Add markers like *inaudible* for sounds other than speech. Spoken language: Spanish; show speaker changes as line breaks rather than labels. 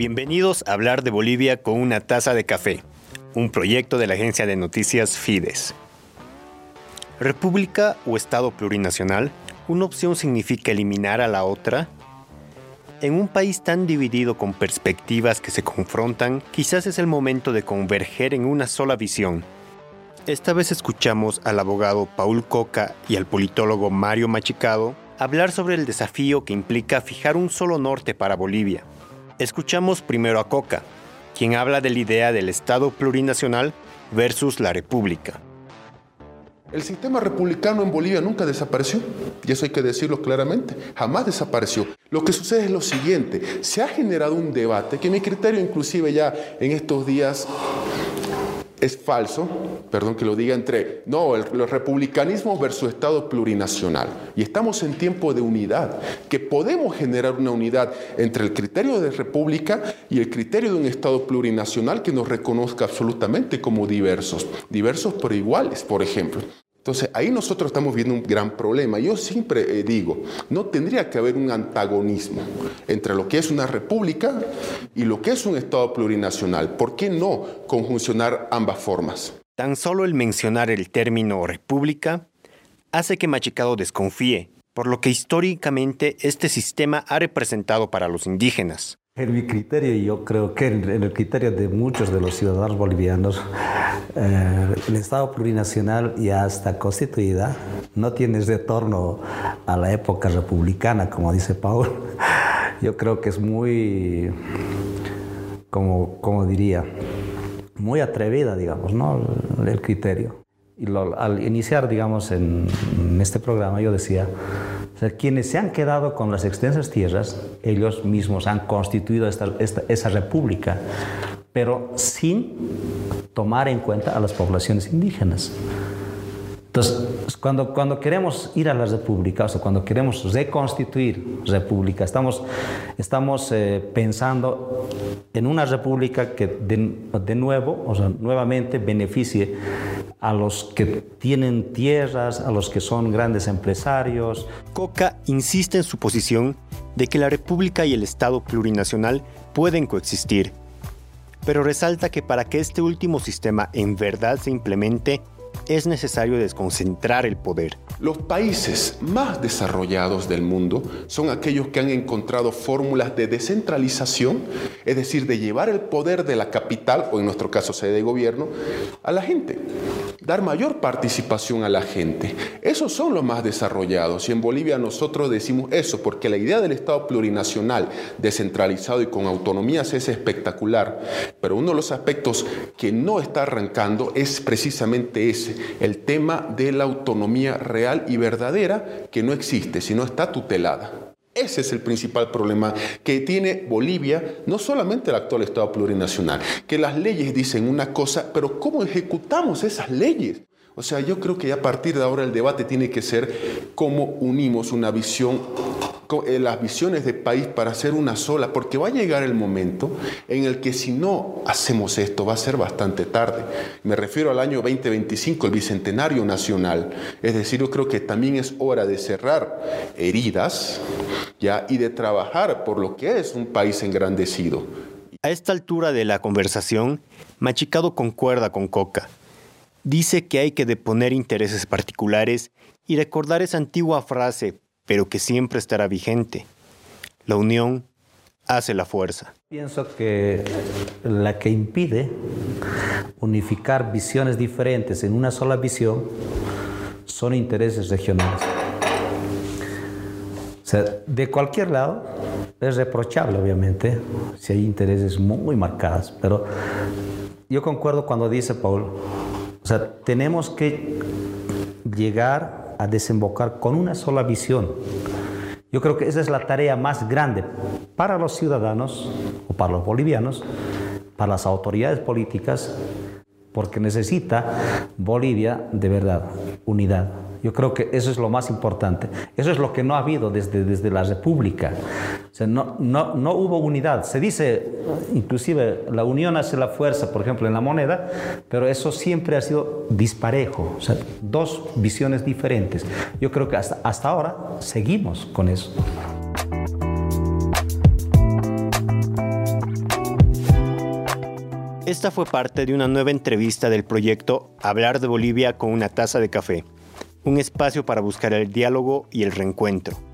Bienvenidos a hablar de Bolivia con una taza de café, un proyecto de la agencia de noticias Fides. República o Estado plurinacional, una opción significa eliminar a la otra. En un país tan dividido con perspectivas que se confrontan, quizás es el momento de converger en una sola visión. Esta vez escuchamos al abogado Paul Coca y al politólogo Mario Machicado hablar sobre el desafío que implica fijar un solo norte para Bolivia. Escuchamos primero a Coca, quien habla de la idea del Estado plurinacional versus la República.
El sistema republicano en Bolivia nunca desapareció, y eso hay que decirlo claramente, jamás desapareció. Lo que sucede es lo siguiente, se ha generado un debate que mi criterio inclusive ya en estos días es falso, perdón que lo diga entre, no, el, republicanismo versus Estado plurinacional. Y estamos en tiempo de unidad, que podemos generar una unidad entre el criterio de república y el criterio de un Estado plurinacional que nos reconozca absolutamente como diversos, diversos pero iguales, por ejemplo. Entonces, ahí nosotros estamos viendo un gran problema. Yo siempre eh, digo, no tendría que haber un antagonismo entre lo que es una república y lo que es un Estado plurinacional. ¿Por qué no conjuncionar ambas formas?
Tan solo el mencionar el término república hace que Machicado desconfíe, por lo que históricamente este sistema ha representado para los indígenas.
En mi criterio, y yo creo que en el criterio de muchos de los ciudadanos bolivianos, eh, el Estado plurinacional ya está constituida, no tiene retorno a la época republicana, como dice Paul. *laughs* Yo creo que es muy, como, como diría, muy atrevida, digamos, ¿no? el, criterio. Y al iniciar, digamos, en, en este programa, yo decía, sea, quienes se han quedado con las extensas tierras, ellos mismos han constituido esa república, pero sin tomar en cuenta a las poblaciones indígenas. Entonces, cuando, cuando queremos ir a la república, o cuando queremos reconstituir república, estamos, estamos eh, pensando en una república que de, de, nuevo, o sea, nuevamente beneficie a los que tienen tierras, a los que son grandes empresarios.
Coca insiste en su posición de que la república y el Estado plurinacional pueden coexistir, pero resalta que para que este último sistema en verdad se implemente, es necesario desconcentrar el poder.
Los países más desarrollados del mundo son aquellos que han encontrado fórmulas de descentralización, es decir, de llevar el poder de la capital, o en nuestro caso sede de gobierno, a la gente dar mayor participación a la gente. Esos son los más desarrollados y en Bolivia nosotros decimos eso porque la idea del Estado plurinacional, descentralizado y con autonomías es espectacular, pero uno de los aspectos que no está arrancando es precisamente ese, el tema de la autonomía real y verdadera que no existe, sino está tutelada. Ese es el principal problema que tiene Bolivia, no solamente el actual Estado plurinacional, que las leyes dicen una cosa, pero ¿cómo ejecutamos esas leyes? O sea, yo creo que a partir de ahora el debate tiene que ser cómo unimos una visión las visiones de país para hacer una sola, porque va a llegar el momento en el que si no hacemos esto va a ser bastante tarde. Me refiero al año 2025, el Bicentenario Nacional. Es decir, yo creo que también es hora de cerrar heridas ¿ya? y de trabajar por lo que es un país engrandecido.
A esta altura de la conversación, Machicado concuerda con Coca. Dice que hay que deponer intereses particulares y recordar esa antigua frase, pero que siempre estará vigente. La unión hace la fuerza.
Pienso que la que impide unificar visiones diferentes en una sola visión son intereses regionales. O sea, de cualquier lado es reprochable, obviamente, si hay intereses muy marcados, pero yo concuerdo cuando dice Paul, o sea, tenemos que llegar a desembocar con una sola visión. Yo creo que esa es la tarea más grande para los ciudadanos o para los bolivianos, para las autoridades políticas, porque necesita Bolivia de verdad unidad. Yo creo que eso es lo más importante. Eso es lo que no ha habido desde, desde la República. O sea, no, no, no hubo unidad. Se dice, inclusive, la unión hace la fuerza, por ejemplo, en la moneda, pero eso siempre ha sido disparejo. O sea, dos visiones diferentes. Yo creo que hasta, hasta ahora seguimos con eso.
Esta fue parte de una nueva entrevista del proyecto Hablar de Bolivia con una taza de café, un espacio para buscar el diálogo y el reencuentro